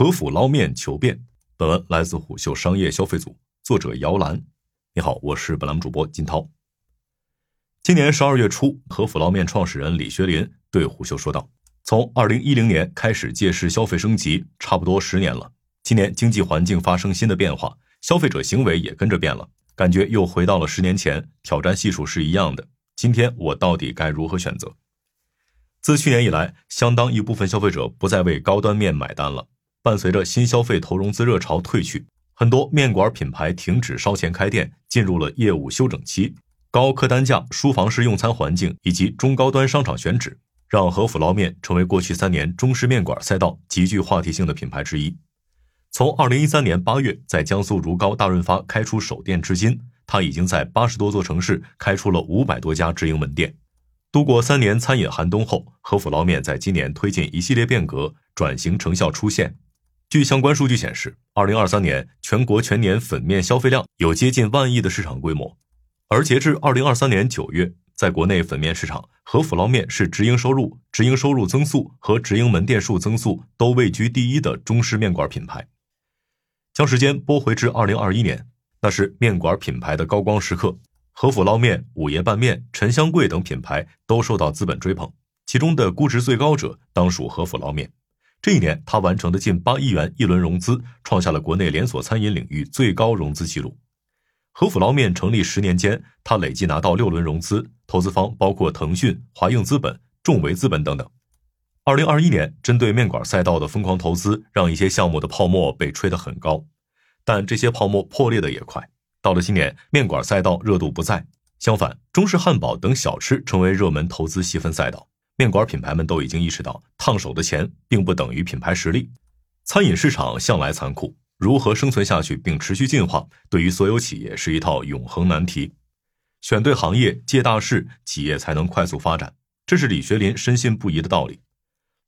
和府捞面求变。本文来自虎嗅商业消费组，作者姚兰。你好，我是本栏目主播金涛。今年十二月初，和府捞面创始人李学林对虎嗅说道：“从二零一零年开始借势消费升级，差不多十年了。今年经济环境发生新的变化，消费者行为也跟着变了，感觉又回到了十年前，挑战系数是一样的。今天我到底该如何选择？”自去年以来，相当一部分消费者不再为高端面买单了。伴随着新消费投融资热潮退去，很多面馆品牌停止烧钱开店，进入了业务休整期。高客单价、书房式用餐环境以及中高端商场选址，让和府捞面成为过去三年中式面馆赛道极具话题性的品牌之一。从二零一三年八月在江苏如皋大润发开出首店至今，它已经在八十多座城市开出了五百多家直营门店。度过三年餐饮寒冬后，和府捞面在今年推进一系列变革，转型成效出现。据相关数据显示，二零二三年全国全年粉面消费量有接近万亿的市场规模，而截至二零二三年九月，在国内粉面市场，和府捞面是直营收入、直营收入增速和直营门店数增速都位居第一的中式面馆品牌。将时间拨回至二零二一年，那是面馆品牌的高光时刻，和府捞面、五爷拌面、陈香贵等品牌都受到资本追捧，其中的估值最高者当属和府捞面。这一年，他完成的近八亿元一轮融资，创下了国内连锁餐饮领域最高融资记录。和府捞面成立十年间，他累计拿到六轮融资，投资方包括腾讯、华映资本、众维资本等等。二零二一年，针对面馆赛道的疯狂投资，让一些项目的泡沫被吹得很高，但这些泡沫破裂的也快。到了今年，面馆赛道热度不在，相反，中式汉堡等小吃成为热门投资细分赛道。面馆品牌们都已经意识到，烫手的钱并不等于品牌实力。餐饮市场向来残酷，如何生存下去并持续进化，对于所有企业是一套永恒难题。选对行业，借大势，企业才能快速发展。这是李学林深信不疑的道理。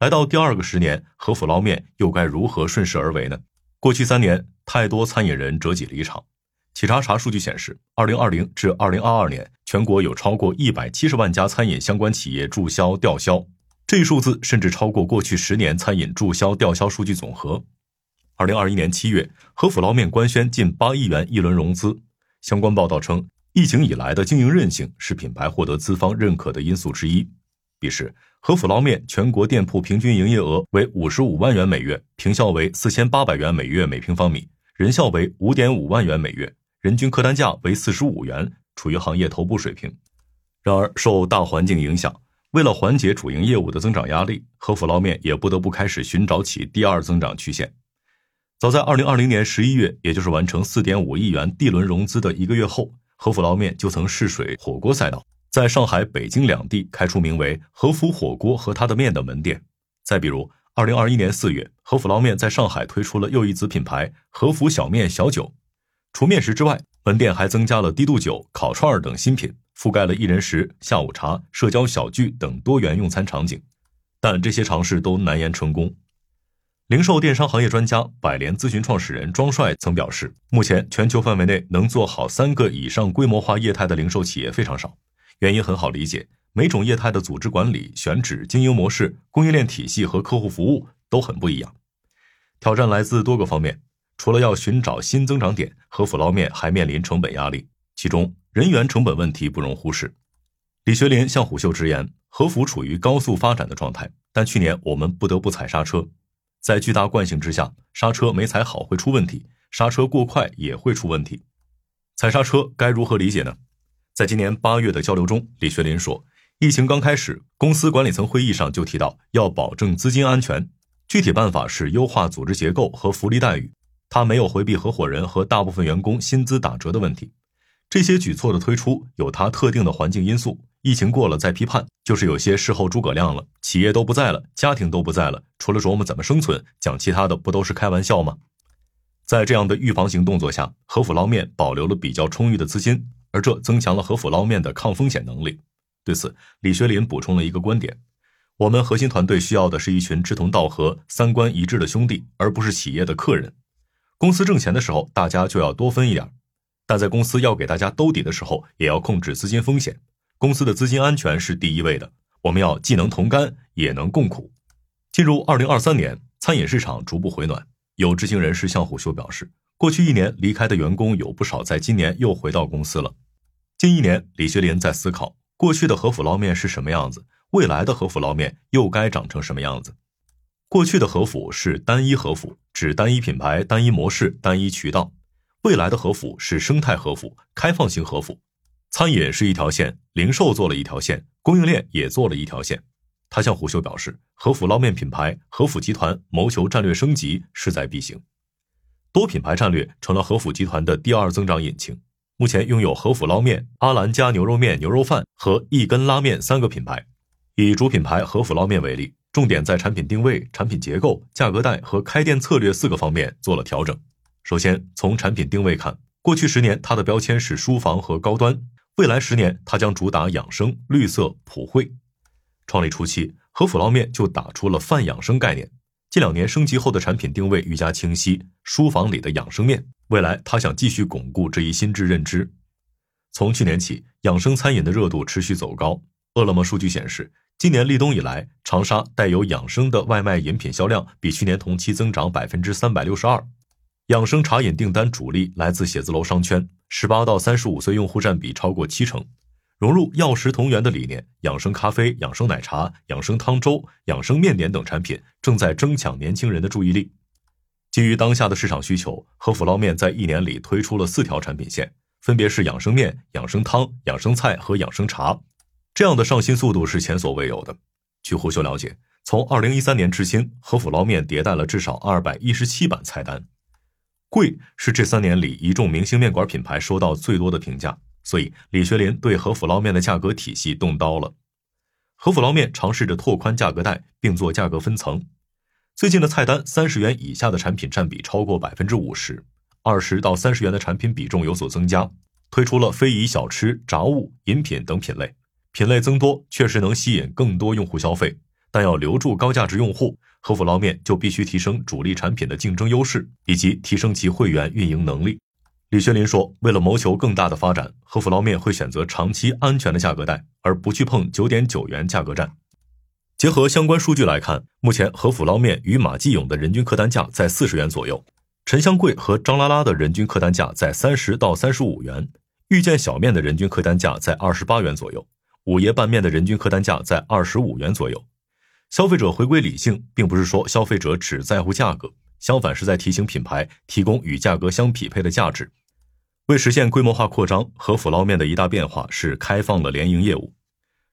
来到第二个十年，和府捞面又该如何顺势而为呢？过去三年，太多餐饮人折戟离场。企查查数据显示，二零二零至二零二二年，全国有超过一百七十万家餐饮相关企业注销吊销，这一数字甚至超过过去十年餐饮注销吊销数据总和。二零二一年七月，和府捞面官宣近八亿元一轮融资。相关报道称，疫情以来的经营韧性是品牌获得资方认可的因素之一。彼时，和府捞面全国店铺平均营业额为五十五万元每月，平效为四千八百元每月每平方米，人效为五点五万元每月。人均客单价为四十五元，处于行业头部水平。然而，受大环境影响，为了缓解主营业务的增长压力，和府捞面也不得不开始寻找起第二增长曲线。早在二零二零年十一月，也就是完成四点五亿元 D 轮融资的一个月后，和府捞面就曾试水火锅赛道，在上海、北京两地开出名为“和府火锅和他的面”的门店。再比如，二零二一年四月，和府捞面在上海推出了又一子品牌“和府小面小酒”。除面食之外，门店还增加了低度酒、烤串等新品，覆盖了一人食、下午茶、社交小聚等多元用餐场景。但这些尝试都难言成功。零售电商行业专家百联咨询创始人庄帅曾表示，目前全球范围内能做好三个以上规模化业态的零售企业非常少。原因很好理解，每种业态的组织管理、选址、经营模式、供应链体系和客户服务都很不一样。挑战来自多个方面。除了要寻找新增长点，和府捞面还面临成本压力，其中人员成本问题不容忽视。李学林向虎嗅直言，和府处于高速发展的状态，但去年我们不得不踩刹车，在巨大惯性之下，刹车没踩好会出问题，刹车过快也会出问题。踩刹车该如何理解呢？在今年八月的交流中，李学林说，疫情刚开始，公司管理层会议上就提到要保证资金安全，具体办法是优化组织结构和福利待遇。他没有回避合伙人和大部分员工薪资打折的问题，这些举措的推出有它特定的环境因素。疫情过了再批判，就是有些事后诸葛亮了。企业都不在了，家庭都不在了，除了琢磨怎么生存，讲其他的不都是开玩笑吗？在这样的预防型动作下，和府捞面保留了比较充裕的资金，而这增强了和府捞面的抗风险能力。对此，李学林补充了一个观点：我们核心团队需要的是一群志同道合、三观一致的兄弟，而不是企业的客人。公司挣钱的时候，大家就要多分一点；但在公司要给大家兜底的时候，也要控制资金风险。公司的资金安全是第一位的。我们要既能同甘，也能共苦。进入二零二三年，餐饮市场逐步回暖，有知情人士向虎嗅表示，过去一年离开的员工有不少，在今年又回到公司了。近一年，李学林在思考，过去的和府捞面是什么样子，未来的和府捞面又该长成什么样子？过去的和府是单一和府，指单一品牌、单一模式、单一渠道；未来的和府是生态和府、开放型和府。餐饮是一条线，零售做了一条线，供应链也做了一条线。他向虎嗅表示，和府捞面品牌、和府集团谋求战略升级势在必行，多品牌战略成了和府集团的第二增长引擎。目前拥有和府捞面、阿兰家牛肉面、牛肉饭和一根拉面三个品牌。以主品牌和府捞面为例，重点在产品定位、产品结构、价格带和开店策略四个方面做了调整。首先，从产品定位看，过去十年它的标签是书房和高端，未来十年它将主打养生、绿色、普惠。创立初期，和府捞面就打出了泛养生概念。近两年升级后的产品定位愈加清晰，书房里的养生面。未来他想继续巩固这一心智认知。从去年起，养生餐饮的热度持续走高。饿了么数据显示，今年立冬以来，长沙带有养生的外卖饮品销量比去年同期增长百分之三百六十二。养生茶饮订单主力来自写字楼商圈，十八到三十五岁用户占比超过七成。融入药食同源的理念，养生咖啡、养生奶茶、养生汤粥、养生面点等产品正在争抢年轻人的注意力。基于当下的市场需求，和府捞面在一年里推出了四条产品线，分别是养生面、养生汤、养生菜和养生茶。这样的上新速度是前所未有的。据胡秀了解，从二零一三年至今，和府捞面迭代了至少二百一十七版菜单。贵是这三年里一众明星面馆品牌收到最多的评价。所以，李学林对和府捞面的价格体系动刀了。和府捞面尝试着拓宽价格带，并做价格分层。最近的菜单，三十元以下的产品占比超过百分之五十，二十到三十元的产品比重有所增加。推出了非遗小吃、杂物、饮品等品类，品类增多确实能吸引更多用户消费。但要留住高价值用户，和府捞面就必须提升主力产品的竞争优势，以及提升其会员运营能力。李学林说：“为了谋求更大的发展，和府捞面会选择长期安全的价格带，而不去碰九点九元价格战。结合相关数据来看，目前和府捞面与马继勇的人均客单价在四十元左右，陈香贵和张拉拉的人均客单价在三十到三十五元，遇见小面的人均客单价在二十八元左右，五爷拌面的人均客单价在二十五元左右。消费者回归理性，并不是说消费者只在乎价格，相反是在提醒品牌提供与价格相匹配的价值。”为实现规模化扩张，和府捞面的一大变化是开放了联营业务。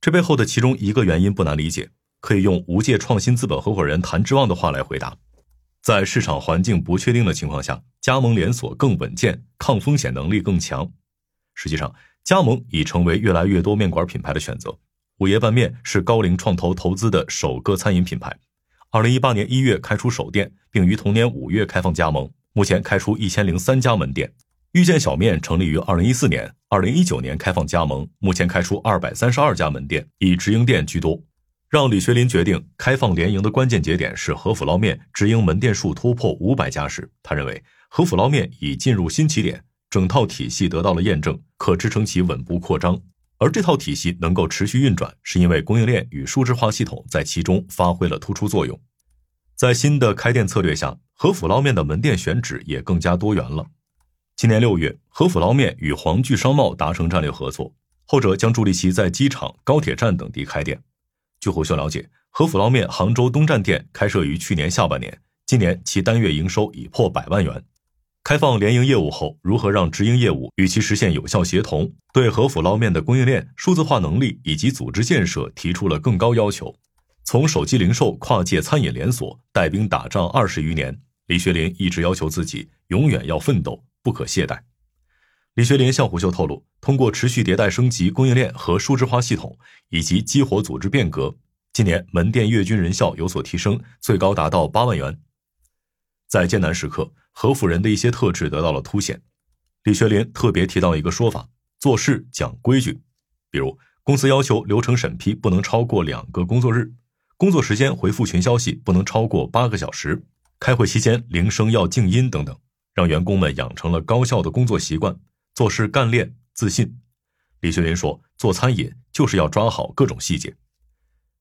这背后的其中一个原因不难理解，可以用无界创新资本合伙人谭志旺的话来回答：在市场环境不确定的情况下，加盟连锁更稳健，抗风险能力更强。实际上，加盟已成为越来越多面馆品牌的选择。五爷拌面是高瓴创投投资的首个餐饮品牌，二零一八年一月开出首店，并于同年五月开放加盟，目前开出一千零三家门店。遇见小面成立于二零一四年，二零一九年开放加盟，目前开出二百三十二家门店，以直营店居多。让李学林决定开放联营的关键节点是和府捞面直营门店数突破五百家时，他认为和府捞面已进入新起点，整套体系得到了验证，可支撑其稳步扩张。而这套体系能够持续运转，是因为供应链与数字化系统在其中发挥了突出作用。在新的开店策略下，和府捞面的门店选址也更加多元了。今年六月，和府捞面与黄聚商贸达成战略合作，后者将助力其在机场、高铁站等地开店。据胡秀了解，和府捞面杭州东站店开设于去年下半年，今年其单月营收已破百万元。开放联营业务后，如何让直营业务与其实现有效协同，对和府捞面的供应链、数字化能力以及组织建设提出了更高要求。从手机零售跨界餐饮连锁带兵打仗二十余年，李学林一直要求自己永远要奋斗。不可懈怠。李学林向虎嗅透露，通过持续迭代升级供应链和数字化系统，以及激活组织变革，今年门店月均人效有所提升，最高达到八万元。在艰难时刻，合府人的一些特质得到了凸显。李学林特别提到一个说法：做事讲规矩。比如，公司要求流程审批不能超过两个工作日，工作时间回复群消息不能超过八个小时，开会期间铃声要静音等等。让员工们养成了高效的工作习惯，做事干练、自信。李学林说：“做餐饮就是要抓好各种细节。”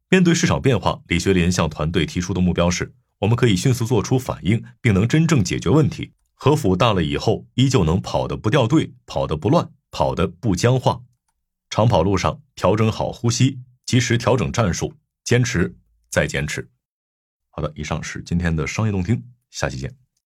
面对市场变化，李学林向团队提出的目标是：我们可以迅速做出反应，并能真正解决问题。和腹大了以后，依旧能跑得不掉队，跑得不乱，跑得不僵化。长跑路上调整好呼吸，及时调整战术，坚持再坚持。好的，以上是今天的商业动听，下期见。